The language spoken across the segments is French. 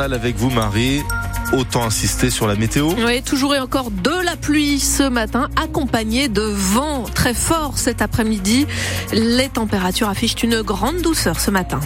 avec vous Marie. Autant insister sur la météo. Oui, toujours et encore de la pluie ce matin, accompagnée de vent très fort cet après-midi. Les températures affichent une grande douceur ce matin.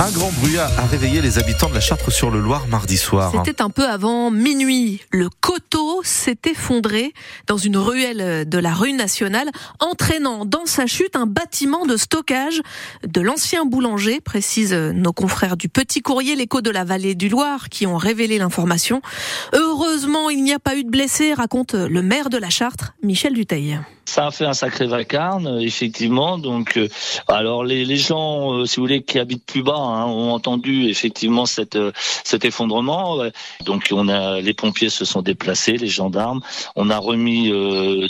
Un grand bruit a réveillé les habitants de la Chartre-sur-le-Loir mardi soir. C'était un peu avant minuit. Le coteau s'est effondré dans une ruelle de la rue nationale, entraînant dans sa chute un bâtiment de stockage de l'ancien boulanger, précisent nos confrères du Petit Courrier, l'écho de la vallée du Loir, qui ont révélé l'information. Heureusement, il n'y a pas eu de blessés, raconte le maire de la Chartre, Michel Duteil. Ça a fait un sacré vacarme, effectivement. Donc, euh, alors les, les gens, euh, si vous voulez, qui habitent plus bas, hein, ont entendu effectivement cette, euh, cet effondrement. Donc, on a les pompiers se sont déplacés, les gendarmes. On a remis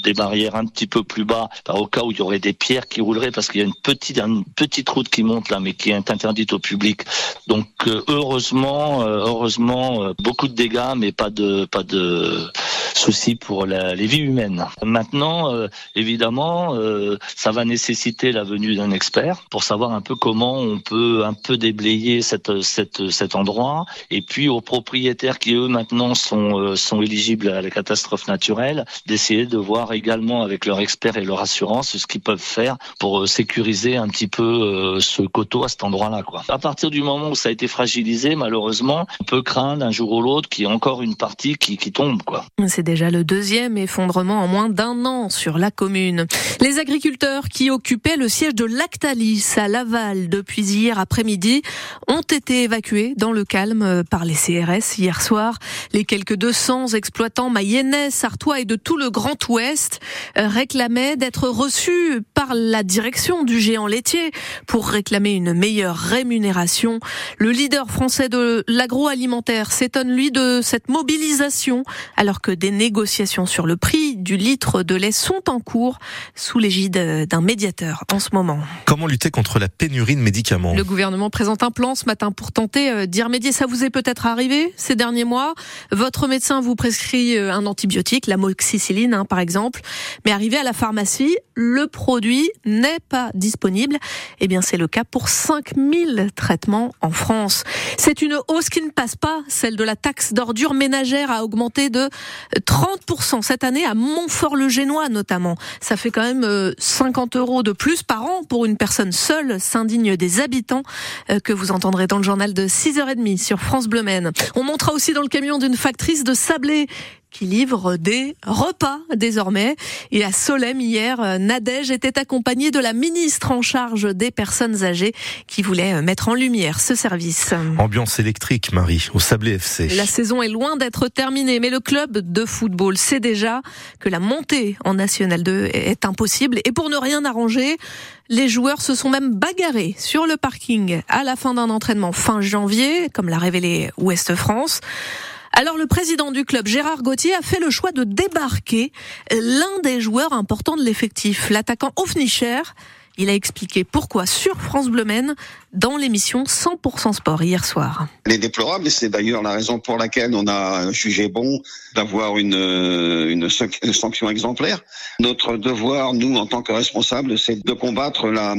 des barrières un petit peu plus bas, au cas où il y aurait des pierres qui rouleraient, parce qu'il y a une petite, une petite route qui monte là, mais qui est interdite au public. Donc, heureusement, heureusement, beaucoup de dégâts, mais pas de, pas de soucis pour la, les vies humaines. Maintenant, euh, évidemment, euh, ça va nécessiter la venue d'un expert pour savoir un peu comment on peut un peu déblayer cette, cette, cet endroit. Et puis aux propriétaires qui eux maintenant sont, euh, sont éligibles à la catastrophe naturelle, d'essayer de voir également avec leur expert et leur assurance ce qu'ils peuvent faire pour sécuriser un petit peu ce coteau à cet endroit-là. À partir du moment où ça a été fragilisé, malheureusement, on peut craindre un jour ou l'autre qu'il y ait encore une partie qui, qui tombe. Quoi. Déjà le deuxième effondrement en moins d'un an sur la commune. Les agriculteurs qui occupaient le siège de Lactalis à Laval depuis hier après-midi ont été évacués dans le calme par les CRS hier soir. Les quelques 200 exploitants mayennais, sartois et de tout le Grand Ouest réclamaient d'être reçus par la direction du géant laitier pour réclamer une meilleure rémunération. Le leader français de l'agroalimentaire s'étonne lui de cette mobilisation alors que des négociations sur le prix du litre de lait sont en cours sous l'égide d'un médiateur en ce moment. Comment lutter contre la pénurie de médicaments? Le gouvernement présente un plan ce matin pour tenter euh, d'y remédier. Ça vous est peut-être arrivé ces derniers mois? Votre médecin vous prescrit euh, un antibiotique, la moxicilline hein, par exemple, mais arrivé à la pharmacie, le produit n'est pas disponible. Eh bien, c'est le cas pour 5000 traitements en France. C'est une hausse qui ne passe pas. Celle de la taxe d'ordures ménagères a augmenté de 30% cette année à Montfort-le-Génois notamment. Ça fait quand même 50 euh, euros de plus par an pour une personne seule, s'indigne des habitants euh, que vous entendrez dans le journal de 6h30 sur France Bleu Maine. On montera aussi dans le camion d'une factrice de sablé qui livre des repas désormais. Et à Solem hier, Nadège était accompagnée de la ministre en charge des personnes âgées qui voulait euh, mettre en lumière ce service. Ambiance électrique, Marie, au Sablé FC. La saison est loin d'être terminée, mais le club de football sait déjà que la montée en National 2 est impossible. Et pour ne rien arranger, les joueurs se sont même bagarrés sur le parking à la fin d'un entraînement fin janvier, comme l'a révélé Ouest France. Alors le président du club, Gérard Gauthier, a fait le choix de débarquer l'un des joueurs importants de l'effectif, l'attaquant Ofnicher. Il a expliqué pourquoi sur France Bleu dans l'émission 100% Sport hier soir. Les déplorables, et c'est d'ailleurs la raison pour laquelle on a jugé bon d'avoir une, une sanction exemplaire. Notre devoir, nous, en tant que responsables, c'est de combattre la,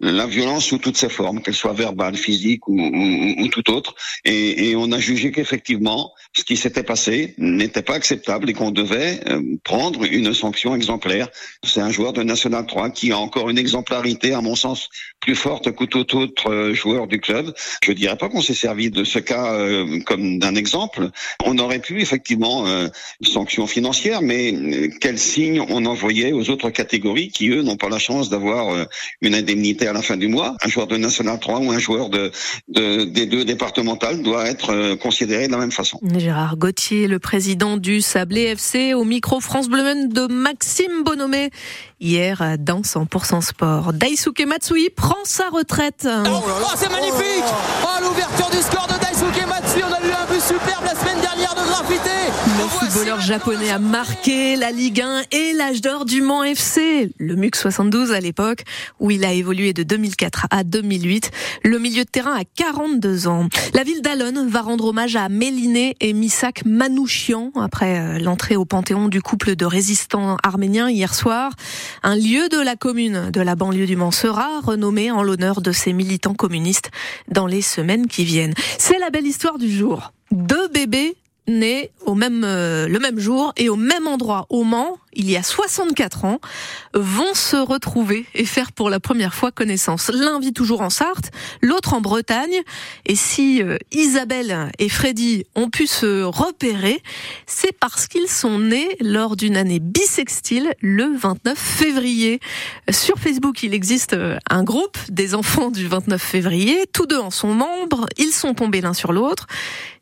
la violence sous toutes ses formes, qu'elle soit verbale, physique ou, ou, ou tout autre. Et, et, on a jugé qu'effectivement, ce qui s'était passé n'était pas acceptable et qu'on devait euh, prendre une sanction exemplaire. C'est un joueur de National 3 qui a encore une exemplarité, à mon sens, plus forte que tout autre euh, joueur du club. Je dirais pas qu'on s'est servi de ce cas euh, comme d'un exemple. On aurait pu effectivement euh, sanction financière, mais euh, quel signe on envoyait aux autres catégories qui eux n'ont pas la chance d'avoir une indemnité à la fin du mois? Un joueur de National 3 ou un joueur de, de des deux départementales doit être considéré de la même façon. Gérard Gauthier, le président du Sablé FC, au micro France Bleu de Maxime Bonomé hier dans 100% Sport. Daisuke Matsui prend sa retraite. Oh, oh c'est magnifique Oh l'ouverture du score de Daisuke Matsui, on a eu un but superbe la semaine dernière Le footballeur japonais a marqué la Ligue 1 et l'âge d'or du Mans FC, le MUC 72 à l'époque, où il a évolué de 2004 à 2008. Le milieu de terrain a 42 ans. La ville d'Alon va rendre hommage à Méliné et Misak Manouchian après euh, l'entrée au Panthéon du couple de résistants arméniens hier soir. Un lieu de la commune de la banlieue du Mans sera renommé en l'honneur de ces militants communistes dans les semaines qui viennent. C'est la belle histoire du jour. Deux bébés nés au même, euh, le même jour et au même endroit au Mans, il y a 64 ans, vont se retrouver et faire pour la première fois connaissance. L'un vit toujours en Sarthe, l'autre en Bretagne. Et si euh, Isabelle et Freddy ont pu se repérer, c'est parce qu'ils sont nés lors d'une année bissextile le 29 février. Sur Facebook, il existe euh, un groupe des enfants du 29 février. Tous deux en sont membres. Ils sont tombés l'un sur l'autre.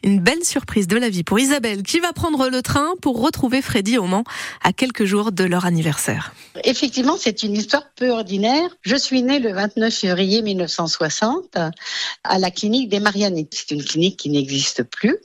Une belle surprise de la vie pour Isabelle qui va prendre le train pour retrouver Freddy au Mans à quelques jours de leur anniversaire. Effectivement, c'est une histoire peu ordinaire. Je suis née le 29 février 1960 à la clinique des Marianites. C'est une clinique qui n'existe plus.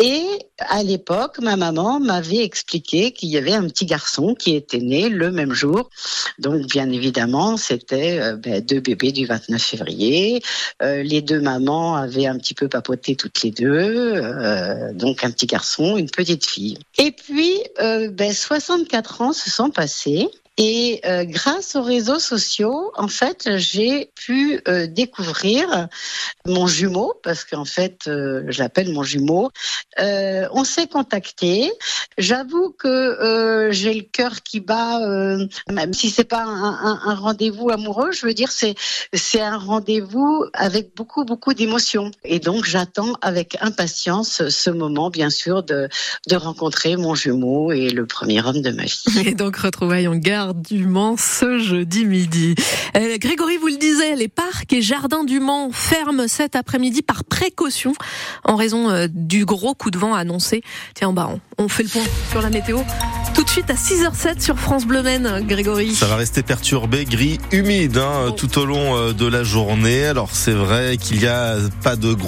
Et à l'époque, ma maman m'avait expliqué qu'il y avait un petit garçon qui était né le même jour. Donc, bien évidemment, c'était euh, ben, deux bébés du 29 février. Euh, les deux mamans avaient un petit peu papoté toutes les deux. Euh, donc, un petit garçon, une petite fille. Et puis, ben, 64 ans se sont passés. Et euh, grâce aux réseaux sociaux, en fait, j'ai pu euh, découvrir mon jumeau, parce qu'en fait, euh, j'appelle mon jumeau. Euh, on s'est contacté. J'avoue que j'ai le cœur qui bat, même si c'est pas un, un, rendez-vous amoureux. Je veux dire, c'est c'est un rendez-vous avec beaucoup beaucoup d'émotions. Et donc, j'attends avec impatience ce moment, bien sûr, de de rencontrer mon jumeau et le premier homme de ma vie. Et donc, retrouvailles en du Mans ce jeudi midi. Euh, Grégory vous le disait, les parcs et jardins du Mans ferment cet après-midi par précaution en raison euh, du gros coup de vent annoncé. Tiens, bah, on, on fait le point sur la météo. Tout de suite à 6h07 sur France Bleu Maine, Grégory. Ça va rester perturbé, gris, humide hein, tout au long euh, de la journée. Alors c'est vrai qu'il n'y a pas de gros